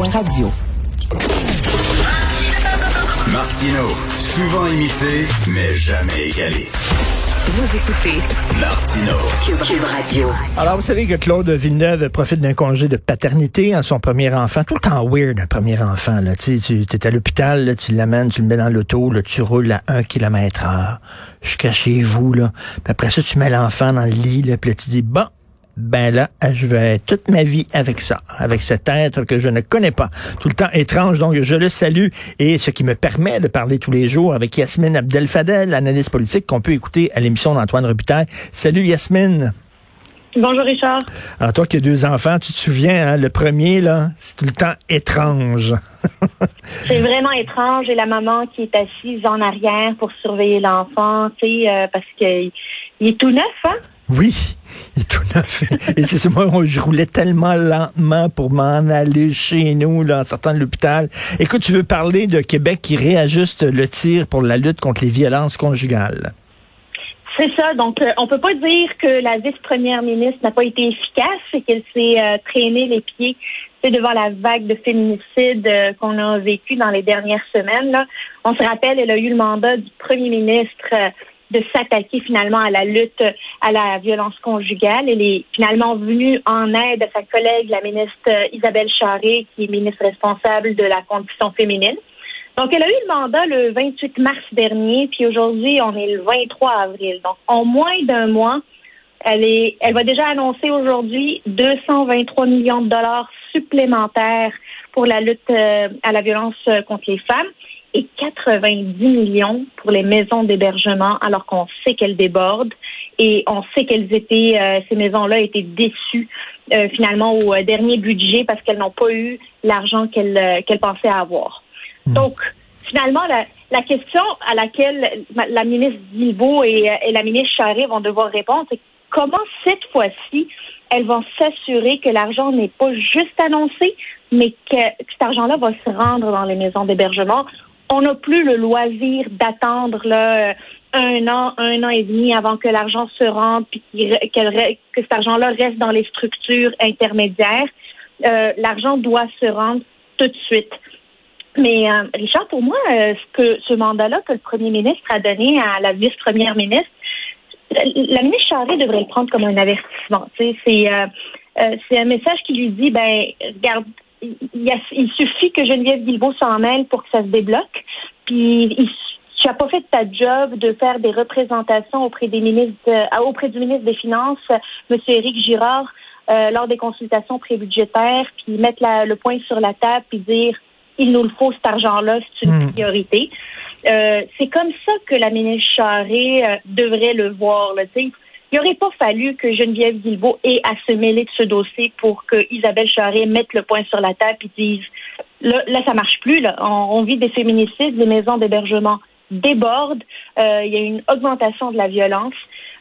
Radio. Martino, souvent imité, mais jamais égalé. Vous écoutez Martino, Cube, Cube Radio. Alors, vous savez que Claude Villeneuve profite d'un congé de paternité à son premier enfant. Tout le temps weird, un premier enfant. Là. Tu es à l'hôpital, là, tu l'amènes, tu le mets dans l'auto, là, tu roules à un kilomètre heure jusqu'à chez vous. Là. Puis après ça, tu mets l'enfant dans le lit, là, puis là, tu dis, bon, ben là, je vais toute ma vie avec ça, avec cet être que je ne connais pas. Tout le temps étrange, donc je le salue. Et ce qui me permet de parler tous les jours avec Yasmine Abdel-Fadel, analyste politique qu'on peut écouter à l'émission d'Antoine Robitaille. Salut Yasmine. Bonjour Richard. Alors toi qui as deux enfants, tu te souviens, hein, le premier, là, c'est tout le temps étrange. c'est vraiment étrange. Et la maman qui est assise en arrière pour surveiller l'enfant, tu sais, euh, parce qu'il il est tout neuf, hein? Oui, il est tout neuf. Et c'est moi, je roulais tellement lentement pour m'en aller chez nous, là, en sortant de l'hôpital. Écoute, tu veux parler de Québec qui réajuste le tir pour la lutte contre les violences conjugales? C'est ça. Donc, euh, on peut pas dire que la vice-première ministre n'a pas été efficace et qu'elle s'est euh, traînée les pieds devant la vague de féminicides euh, qu'on a vécu dans les dernières semaines. Là. On se rappelle, elle a eu le mandat du premier ministre de s'attaquer finalement à la lutte à la violence conjugale. Elle est finalement venue en aide à sa collègue, la ministre Isabelle Charré, qui est ministre responsable de la condition féminine. Donc, elle a eu le mandat le 28 mars dernier, puis aujourd'hui, on est le 23 avril. Donc, en moins d'un mois, elle est, elle va déjà annoncer aujourd'hui 223 millions de dollars supplémentaires pour la lutte euh, à la violence euh, contre les femmes et 90 millions pour les maisons d'hébergement, alors qu'on sait qu'elles débordent et on sait qu'elles étaient, euh, ces maisons-là étaient déçues finalement au dernier budget parce qu'elles n'ont pas eu l'argent qu'elles qu'elles pensaient avoir. Hmm. Donc, finalement, la, la, question à laquelle la ministre Guilbeault et, et la ministre Charest vont devoir répondre, c'est comment cette fois-ci elles vont s'assurer que l'argent n'est pas juste annoncé, mais que cet argent-là va se rendre dans les maisons d'hébergement. On n'a plus le loisir d'attendre là un an, un an et demi avant que l'argent se rende, puis que cet argent-là reste dans les structures intermédiaires. Euh, l'argent doit se rendre tout de suite. Mais euh, Richard, pour moi, euh, ce que ce mandat-là que le premier ministre a donné à la vice-première ministre, la ministre Charest devrait le prendre comme un avertissement. C'est euh, c'est un message qui lui dit, ben regarde, il, suffit que Geneviève Guilbeault s'en mêle pour que ça se débloque. Puis tu n'as pas fait ta job de faire des représentations auprès des ministres, auprès du ministre des Finances, M. Éric Girard, lors des consultations prébudgétaires, puis mettre le point sur la table, puis dire il nous le faut cet argent-là, c'est une hmm. priorité. Euh, c'est comme ça que la ministre Charret euh, devrait le voir. Là, il n'aurait pas fallu que Geneviève Guilbeault ait à se mêler de ce dossier pour que Isabelle Charret mette le point sur la table et dise là, là ça marche plus. Là. On, vit des féminicides, les maisons d'hébergement débordent, euh, il y a une augmentation de la violence.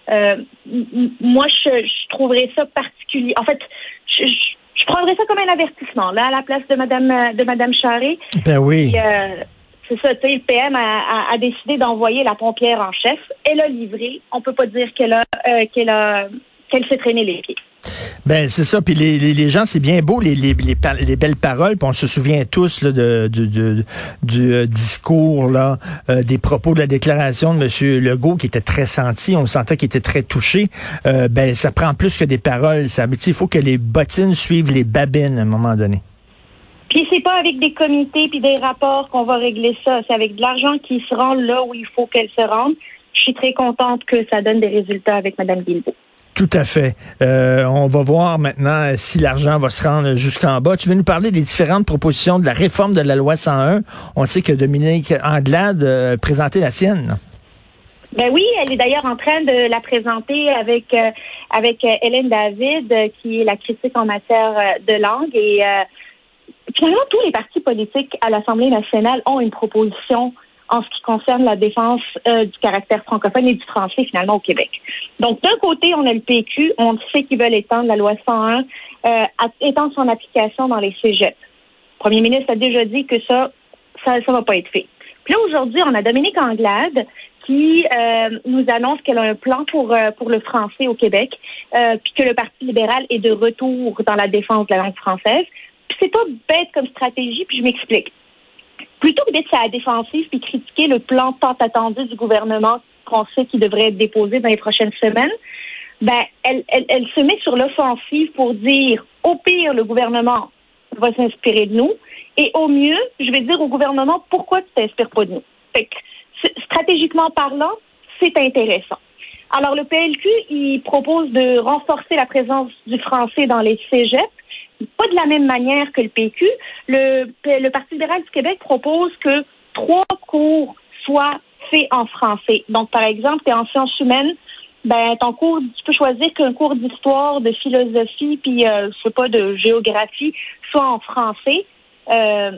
moi, je, je trouverais ça particulier. En fait, je, je prendrais ça comme un avertissement, là, à la place de Madame de Madame Charret. Ben oui. Euh, c'est ça, tu sais, le PM a, décidé d'envoyer la pompière en chef. Elle a livré. On peut pas dire qu'elle a euh, qu'elle a qu'elle s'est traîné les pieds. Ben c'est ça. Puis les, les, gens, c'est bien beau les, les, les, belles paroles. Puis on se souvient tous là, de, de, du euh, discours là, euh, des propos de la déclaration de M. Legault qui était très senti. On sentait qu'il était très touché. Euh, ben ça prend plus que des paroles. Ça, il faut que les bottines suivent les babines à un moment donné. Puis c'est pas avec des comités puis des rapports qu'on va régler ça. C'est avec de l'argent qui se rend là où il faut qu'elle se rende. Je suis très contente que ça donne des résultats avec Mme Guilbeault. Tout à fait. Euh, on va voir maintenant si l'argent va se rendre jusqu'en bas. Tu veux nous parler des différentes propositions de la réforme de la loi 101. On sait que Dominique Anglade a présenté la sienne. Ben oui, elle est d'ailleurs en train de la présenter avec euh, avec euh, Hélène David, qui est la critique en matière de langue et finalement, tous les partis politiques à l'Assemblée nationale ont une proposition en ce qui concerne la défense euh, du caractère francophone et du français finalement au Québec. Donc d'un côté, on a le PQ, on sait qu'ils veulent étendre la loi 101, euh, étendre son application dans les cégeps. Le premier ministre a déjà dit que ça, ça ne va pas être fait. Puis là, aujourd'hui, on a Dominique Anglade qui euh, nous annonce qu'elle a un plan pour, euh, pour le français au Québec, euh, puis que le Parti libéral est de retour dans la défense de la langue française. Puis c'est pas bête comme stratégie, puis je m'explique plutôt que d'être à la défensive puis critiquer le plan tant attendu du gouvernement qu'on sait qu'il devrait être déposé dans les prochaines semaines, ben, elle, elle, elle se met sur l'offensive pour dire, au pire, le gouvernement va s'inspirer de nous, et au mieux, je vais dire au gouvernement, pourquoi tu t'inspires pas de nous? Fait que, stratégiquement parlant, c'est intéressant. Alors, le PLQ, il propose de renforcer la présence du français dans les cégeps, pas de la même manière que le PQ. Le, le Parti libéral du Québec propose que trois cours soient faits en français. Donc, par exemple, tu es en sciences humaines, ben ton cours, tu peux choisir qu'un cours d'histoire, de philosophie, puis euh, je sais pas, de géographie, soit en français. Euh,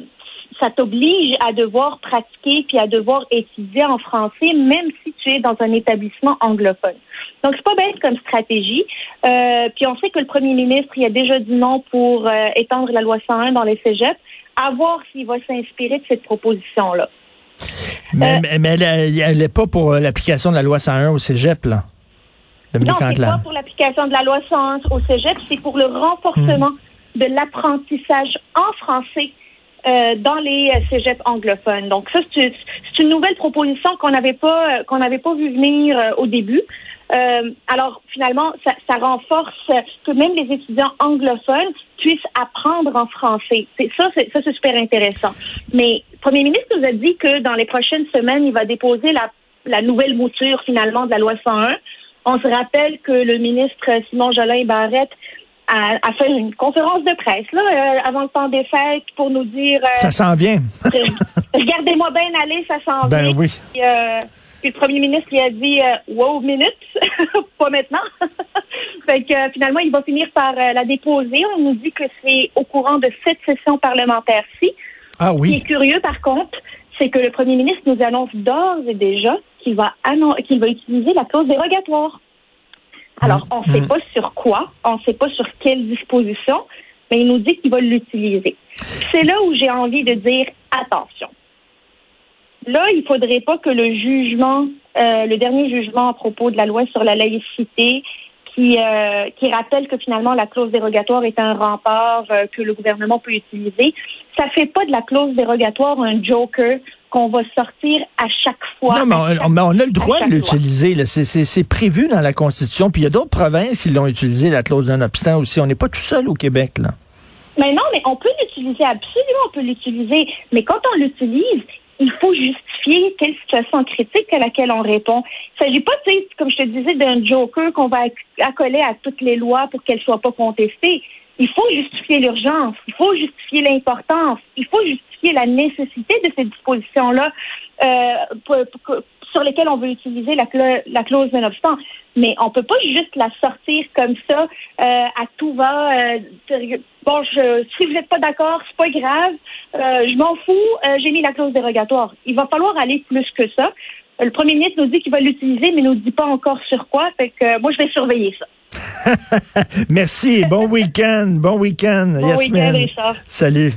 ça t'oblige à devoir pratiquer puis à devoir étudier en français, même si tu es dans un établissement anglophone. Donc, c'est pas bête comme stratégie. Euh, puis on sait que le premier ministre, il a déjà dit non pour euh, étendre la loi 101 dans les cégeps. À voir s'il va s'inspirer de cette proposition-là. Mais, euh, mais, elle n'est pas pour l'application de la loi 101 au cégep, là. non, c'est pas pour l'application de la loi 101 au cégep, c'est pour le renforcement hmm. de l'apprentissage en français euh, dans les euh, cégeps anglophones. Donc ça, c'est une nouvelle proposition qu'on n'avait pas euh, qu'on n'avait pas vu venir au début. alors finalement, ça, ça, renforce que même les étudiants anglophones puissent apprendre en français. Ça, c'est ça, c'est super intéressant. Mais le Premier ministre nous a dit que dans les prochaines semaines, il va déposer la, la nouvelle mouture finalement de la loi 101. On se rappelle que le ministre Simon Jolin Barrette à, à, faire une conférence de presse là euh, avant le temps des fêtes pour nous dire euh, ça s'en vient. Regardez-moi bien aller, ça s'en ben vient. Oui. Puis, euh, puis, le premier ministre il a dit wow minute, pas maintenant. fait que finalement il va finir par la déposer. On nous dit que c'est au courant de cette session parlementaire-ci. Ah oui. Ce qui est curieux par contre, c'est que le premier ministre nous annonce d'ores et déjà qu'il va qu'il va utiliser la clause dérogatoire. Alors, on ne sait mm. pas sur quoi, on ne sait pas sur quelle disposition, mais il nous dit qu'il va l'utiliser. C'est là où j'ai envie de dire attention. Là, il ne faudrait pas que le jugement, euh, le dernier jugement à propos de la loi sur la laïcité, qui, euh, qui rappelle que finalement la clause dérogatoire est un rempart euh, que le gouvernement peut utiliser, ça fait pas de la clause dérogatoire un joker qu'on va sortir à chaque fois. Non, mais on, a le droit de l'utiliser. C'est prévu dans la Constitution. Puis il y a d'autres provinces qui l'ont utilisé, la clause d'un obstant aussi. On n'est pas tout seul au Québec, là. Mais non, mais on peut l'utiliser, absolument, on peut l'utiliser. Mais quand on l'utilise, il faut justifier quelle situation critique à laquelle on répond. Il ne s'agit pas, comme je te disais, d'un joker qu'on va accoler à toutes les lois pour qu'elles ne soient pas contestées. Il faut justifier l'urgence, il faut justifier l'importance, il faut justifier la nécessité de ces dispositions-là euh, sur lesquelles on veut utiliser la, la clause d'un obstant. Mais on peut pas juste la sortir comme ça euh, à tout va. Euh, bon, je, si vous n'êtes pas d'accord, c'est pas grave. Euh, je m'en fous. Euh, j'ai mis la clause dérogatoire. Il va falloir aller plus que ça. Le premier ministre nous dit qu'il va l'utiliser, mais nous dit pas encore sur quoi. Fait que moi, je vais surveiller ça. Merci. Bon week-end. Bon week-end. Bon week-end, Salut.